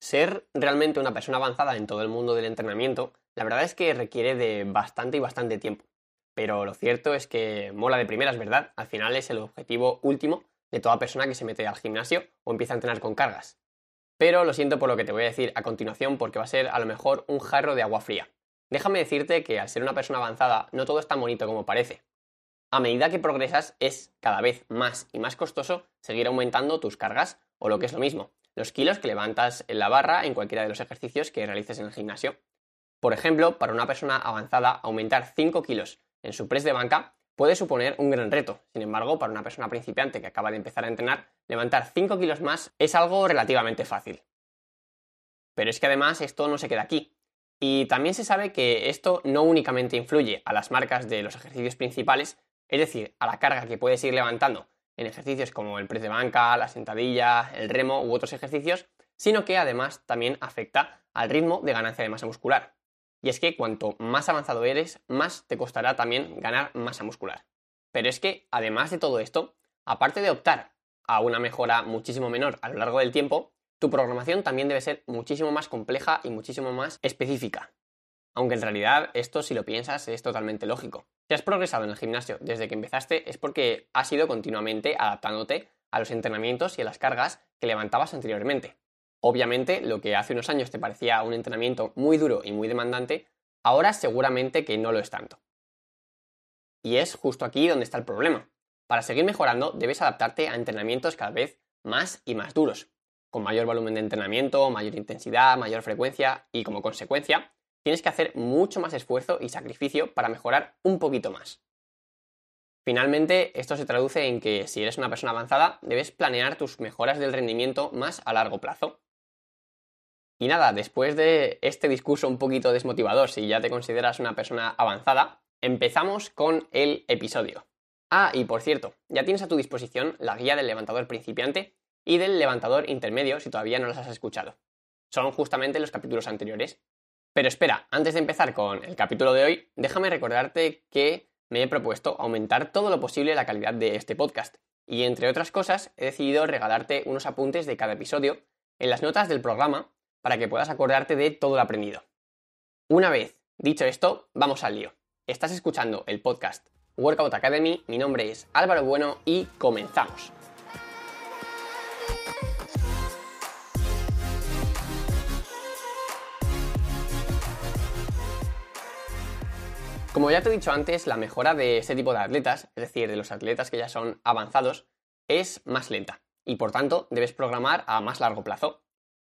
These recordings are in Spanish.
Ser realmente una persona avanzada en todo el mundo del entrenamiento, la verdad es que requiere de bastante y bastante tiempo. Pero lo cierto es que mola de primeras, ¿verdad? Al final es el objetivo último de toda persona que se mete al gimnasio o empieza a entrenar con cargas. Pero lo siento por lo que te voy a decir a continuación porque va a ser a lo mejor un jarro de agua fría. Déjame decirte que al ser una persona avanzada no todo es tan bonito como parece. A medida que progresas es cada vez más y más costoso seguir aumentando tus cargas o lo que es lo mismo, los kilos que levantas en la barra en cualquiera de los ejercicios que realices en el gimnasio. Por ejemplo, para una persona avanzada, aumentar 5 kilos en su press de banca puede suponer un gran reto. Sin embargo, para una persona principiante que acaba de empezar a entrenar, levantar 5 kilos más es algo relativamente fácil. Pero es que además esto no se queda aquí. Y también se sabe que esto no únicamente influye a las marcas de los ejercicios principales, es decir, a la carga que puedes ir levantando en ejercicios como el press de banca, la sentadilla, el remo u otros ejercicios, sino que además también afecta al ritmo de ganancia de masa muscular. Y es que cuanto más avanzado eres, más te costará también ganar masa muscular. Pero es que, además de todo esto, aparte de optar a una mejora muchísimo menor a lo largo del tiempo, tu programación también debe ser muchísimo más compleja y muchísimo más específica. Aunque en realidad esto, si lo piensas, es totalmente lógico. Si has progresado en el gimnasio desde que empezaste es porque has ido continuamente adaptándote a los entrenamientos y a las cargas que levantabas anteriormente. Obviamente, lo que hace unos años te parecía un entrenamiento muy duro y muy demandante, ahora seguramente que no lo es tanto. Y es justo aquí donde está el problema. Para seguir mejorando, debes adaptarte a entrenamientos cada vez más y más duros, con mayor volumen de entrenamiento, mayor intensidad, mayor frecuencia y como consecuencia, tienes que hacer mucho más esfuerzo y sacrificio para mejorar un poquito más. Finalmente, esto se traduce en que si eres una persona avanzada, debes planear tus mejoras del rendimiento más a largo plazo. Y nada, después de este discurso un poquito desmotivador, si ya te consideras una persona avanzada, empezamos con el episodio. Ah, y por cierto, ya tienes a tu disposición la guía del levantador principiante y del levantador intermedio si todavía no las has escuchado. Son justamente los capítulos anteriores. Pero espera, antes de empezar con el capítulo de hoy, déjame recordarte que me he propuesto aumentar todo lo posible la calidad de este podcast. Y entre otras cosas, he decidido regalarte unos apuntes de cada episodio en las notas del programa para que puedas acordarte de todo lo aprendido. Una vez dicho esto, vamos al lío. Estás escuchando el podcast Workout Academy, mi nombre es Álvaro Bueno y comenzamos. Como ya te he dicho antes, la mejora de este tipo de atletas, es decir, de los atletas que ya son avanzados, es más lenta y por tanto debes programar a más largo plazo.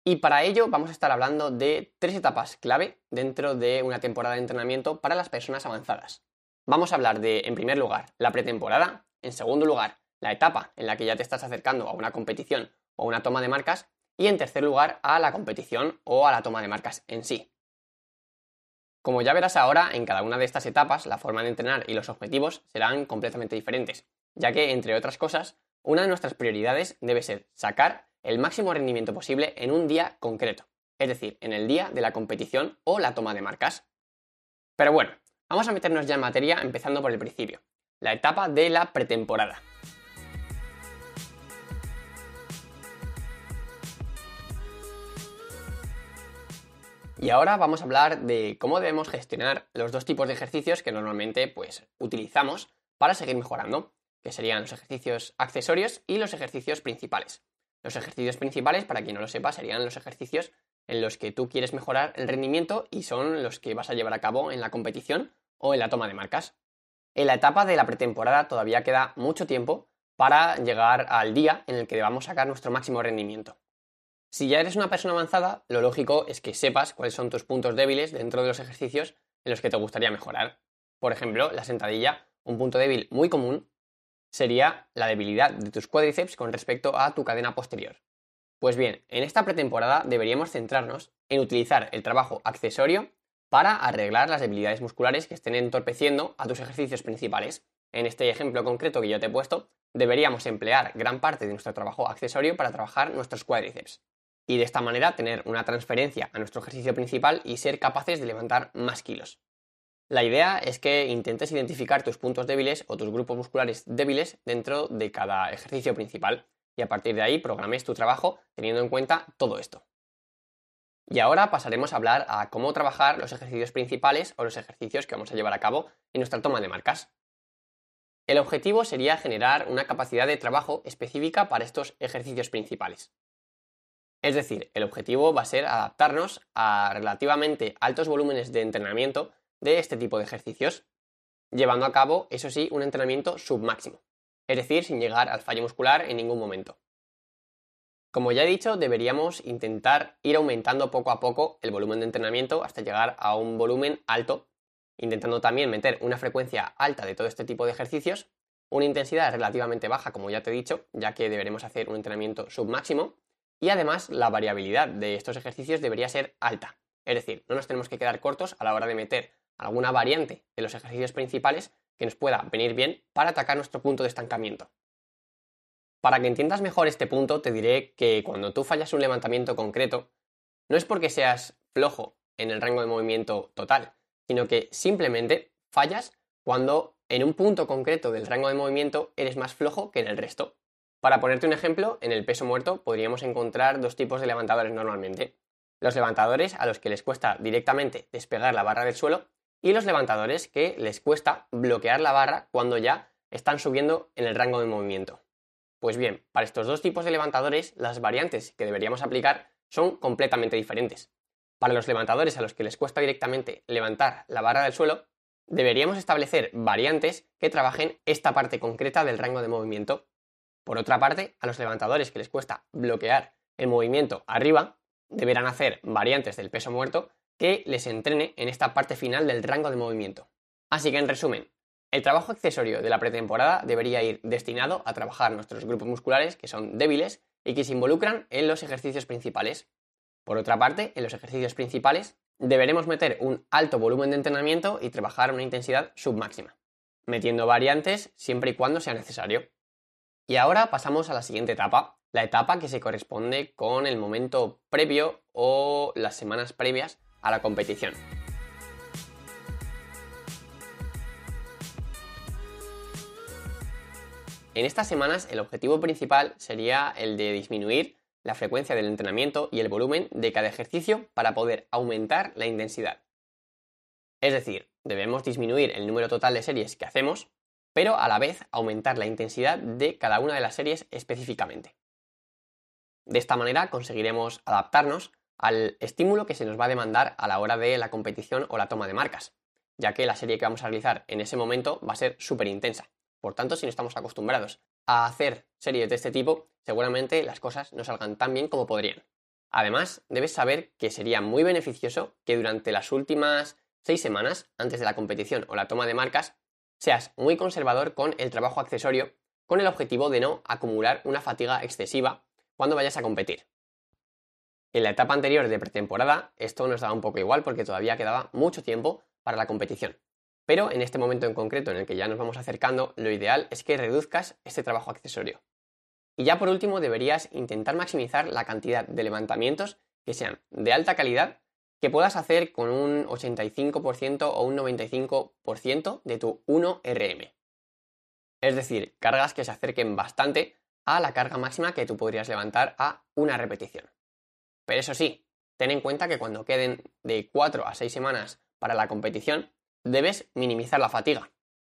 Y para ello vamos a estar hablando de tres etapas clave dentro de una temporada de entrenamiento para las personas avanzadas. Vamos a hablar de, en primer lugar, la pretemporada, en segundo lugar, la etapa en la que ya te estás acercando a una competición o una toma de marcas, y en tercer lugar, a la competición o a la toma de marcas en sí. Como ya verás ahora, en cada una de estas etapas, la forma de entrenar y los objetivos serán completamente diferentes, ya que, entre otras cosas, una de nuestras prioridades debe ser sacar el máximo rendimiento posible en un día concreto, es decir, en el día de la competición o la toma de marcas. Pero bueno, vamos a meternos ya en materia empezando por el principio, la etapa de la pretemporada. Y ahora vamos a hablar de cómo debemos gestionar los dos tipos de ejercicios que normalmente pues, utilizamos para seguir mejorando, que serían los ejercicios accesorios y los ejercicios principales. Los ejercicios principales, para quien no lo sepa, serían los ejercicios en los que tú quieres mejorar el rendimiento y son los que vas a llevar a cabo en la competición o en la toma de marcas. En la etapa de la pretemporada todavía queda mucho tiempo para llegar al día en el que debamos sacar nuestro máximo rendimiento. Si ya eres una persona avanzada, lo lógico es que sepas cuáles son tus puntos débiles dentro de los ejercicios en los que te gustaría mejorar. Por ejemplo, la sentadilla, un punto débil muy común sería la debilidad de tus cuádriceps con respecto a tu cadena posterior. Pues bien, en esta pretemporada deberíamos centrarnos en utilizar el trabajo accesorio para arreglar las debilidades musculares que estén entorpeciendo a tus ejercicios principales. En este ejemplo concreto que yo te he puesto, deberíamos emplear gran parte de nuestro trabajo accesorio para trabajar nuestros cuádriceps y de esta manera tener una transferencia a nuestro ejercicio principal y ser capaces de levantar más kilos. La idea es que intentes identificar tus puntos débiles o tus grupos musculares débiles dentro de cada ejercicio principal y a partir de ahí programes tu trabajo teniendo en cuenta todo esto. Y ahora pasaremos a hablar a cómo trabajar los ejercicios principales o los ejercicios que vamos a llevar a cabo en nuestra toma de marcas. El objetivo sería generar una capacidad de trabajo específica para estos ejercicios principales. Es decir, el objetivo va a ser adaptarnos a relativamente altos volúmenes de entrenamiento de este tipo de ejercicios, llevando a cabo, eso sí, un entrenamiento submáximo, es decir, sin llegar al fallo muscular en ningún momento. Como ya he dicho, deberíamos intentar ir aumentando poco a poco el volumen de entrenamiento hasta llegar a un volumen alto, intentando también meter una frecuencia alta de todo este tipo de ejercicios, una intensidad relativamente baja, como ya te he dicho, ya que deberemos hacer un entrenamiento submáximo, y además la variabilidad de estos ejercicios debería ser alta. Es decir, no nos tenemos que quedar cortos a la hora de meter alguna variante de los ejercicios principales que nos pueda venir bien para atacar nuestro punto de estancamiento. Para que entiendas mejor este punto, te diré que cuando tú fallas un levantamiento concreto, no es porque seas flojo en el rango de movimiento total, sino que simplemente fallas cuando en un punto concreto del rango de movimiento eres más flojo que en el resto. Para ponerte un ejemplo, en el peso muerto podríamos encontrar dos tipos de levantadores normalmente. Los levantadores a los que les cuesta directamente despegar la barra del suelo y los levantadores que les cuesta bloquear la barra cuando ya están subiendo en el rango de movimiento. Pues bien, para estos dos tipos de levantadores, las variantes que deberíamos aplicar son completamente diferentes. Para los levantadores a los que les cuesta directamente levantar la barra del suelo, deberíamos establecer variantes que trabajen esta parte concreta del rango de movimiento. Por otra parte, a los levantadores que les cuesta bloquear el movimiento arriba, deberán hacer variantes del peso muerto que les entrene en esta parte final del rango de movimiento. Así que en resumen, el trabajo accesorio de la pretemporada debería ir destinado a trabajar nuestros grupos musculares que son débiles y que se involucran en los ejercicios principales. Por otra parte, en los ejercicios principales deberemos meter un alto volumen de entrenamiento y trabajar una intensidad submáxima, metiendo variantes siempre y cuando sea necesario. Y ahora pasamos a la siguiente etapa, la etapa que se corresponde con el momento previo o las semanas previas a la competición. En estas semanas el objetivo principal sería el de disminuir la frecuencia del entrenamiento y el volumen de cada ejercicio para poder aumentar la intensidad. Es decir, debemos disminuir el número total de series que hacemos, pero a la vez aumentar la intensidad de cada una de las series específicamente. De esta manera conseguiremos adaptarnos al estímulo que se nos va a demandar a la hora de la competición o la toma de marcas, ya que la serie que vamos a realizar en ese momento va a ser súper intensa. Por tanto, si no estamos acostumbrados a hacer series de este tipo, seguramente las cosas no salgan tan bien como podrían. Además, debes saber que sería muy beneficioso que durante las últimas seis semanas, antes de la competición o la toma de marcas, seas muy conservador con el trabajo accesorio, con el objetivo de no acumular una fatiga excesiva cuando vayas a competir. En la etapa anterior de pretemporada, esto nos daba un poco igual porque todavía quedaba mucho tiempo para la competición. Pero en este momento en concreto en el que ya nos vamos acercando, lo ideal es que reduzcas este trabajo accesorio. Y ya por último deberías intentar maximizar la cantidad de levantamientos que sean de alta calidad que puedas hacer con un 85% o un 95% de tu 1RM. Es decir, cargas que se acerquen bastante a la carga máxima que tú podrías levantar a una repetición. Pero eso sí, ten en cuenta que cuando queden de 4 a 6 semanas para la competición, debes minimizar la fatiga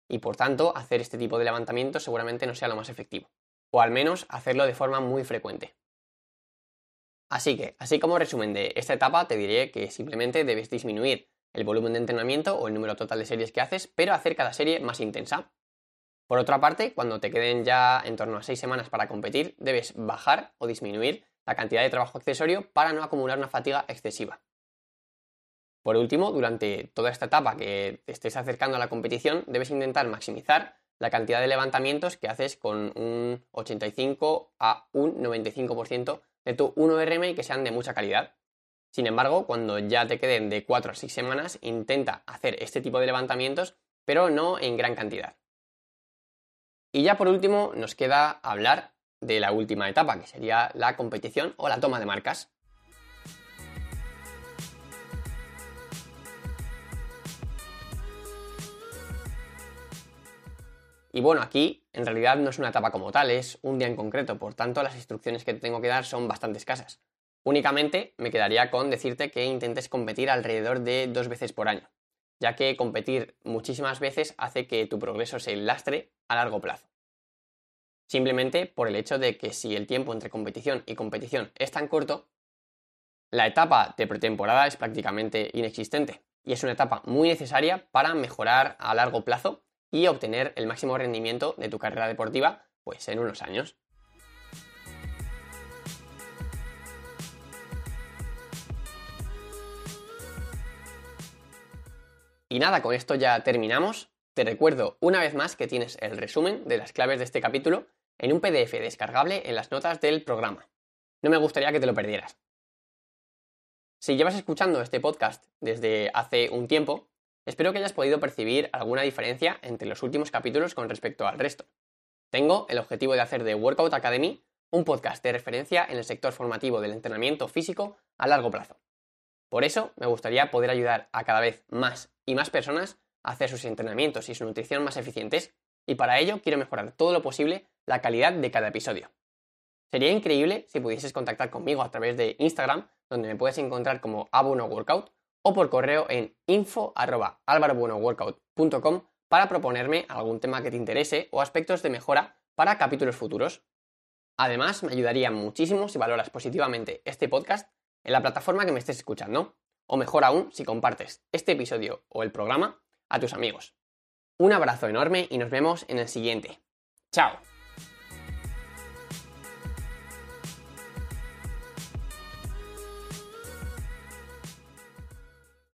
y por tanto hacer este tipo de levantamiento seguramente no sea lo más efectivo, o al menos hacerlo de forma muy frecuente. Así que, así como resumen de esta etapa, te diré que simplemente debes disminuir el volumen de entrenamiento o el número total de series que haces, pero hacer cada serie más intensa. Por otra parte, cuando te queden ya en torno a 6 semanas para competir, debes bajar o disminuir la cantidad de trabajo accesorio para no acumular una fatiga excesiva. Por último, durante toda esta etapa que te estés acercando a la competición, debes intentar maximizar la cantidad de levantamientos que haces con un 85 a un 95% de tu 1RM y que sean de mucha calidad. Sin embargo, cuando ya te queden de 4 a 6 semanas, intenta hacer este tipo de levantamientos, pero no en gran cantidad. Y ya por último, nos queda hablar de la última etapa, que sería la competición o la toma de marcas. Y bueno, aquí en realidad no es una etapa como tal, es un día en concreto, por tanto las instrucciones que te tengo que dar son bastante escasas. Únicamente me quedaría con decirte que intentes competir alrededor de dos veces por año, ya que competir muchísimas veces hace que tu progreso se lastre a largo plazo. Simplemente por el hecho de que si el tiempo entre competición y competición es tan corto, la etapa de pretemporada es prácticamente inexistente y es una etapa muy necesaria para mejorar a largo plazo y obtener el máximo rendimiento de tu carrera deportiva pues en unos años. Y nada, con esto ya terminamos. Te recuerdo una vez más que tienes el resumen de las claves de este capítulo en un PDF descargable en las notas del programa. No me gustaría que te lo perdieras. Si llevas escuchando este podcast desde hace un tiempo, espero que hayas podido percibir alguna diferencia entre los últimos capítulos con respecto al resto. Tengo el objetivo de hacer de Workout Academy un podcast de referencia en el sector formativo del entrenamiento físico a largo plazo. Por eso me gustaría poder ayudar a cada vez más y más personas a hacer sus entrenamientos y su nutrición más eficientes y para ello quiero mejorar todo lo posible la calidad de cada episodio. Sería increíble si pudieses contactar conmigo a través de Instagram, donde me puedes encontrar como Workout, o por correo en info.alvarobuenoworkout.com para proponerme algún tema que te interese o aspectos de mejora para capítulos futuros. Además, me ayudaría muchísimo si valoras positivamente este podcast en la plataforma que me estés escuchando, o mejor aún si compartes este episodio o el programa a tus amigos. Un abrazo enorme y nos vemos en el siguiente. ¡Chao!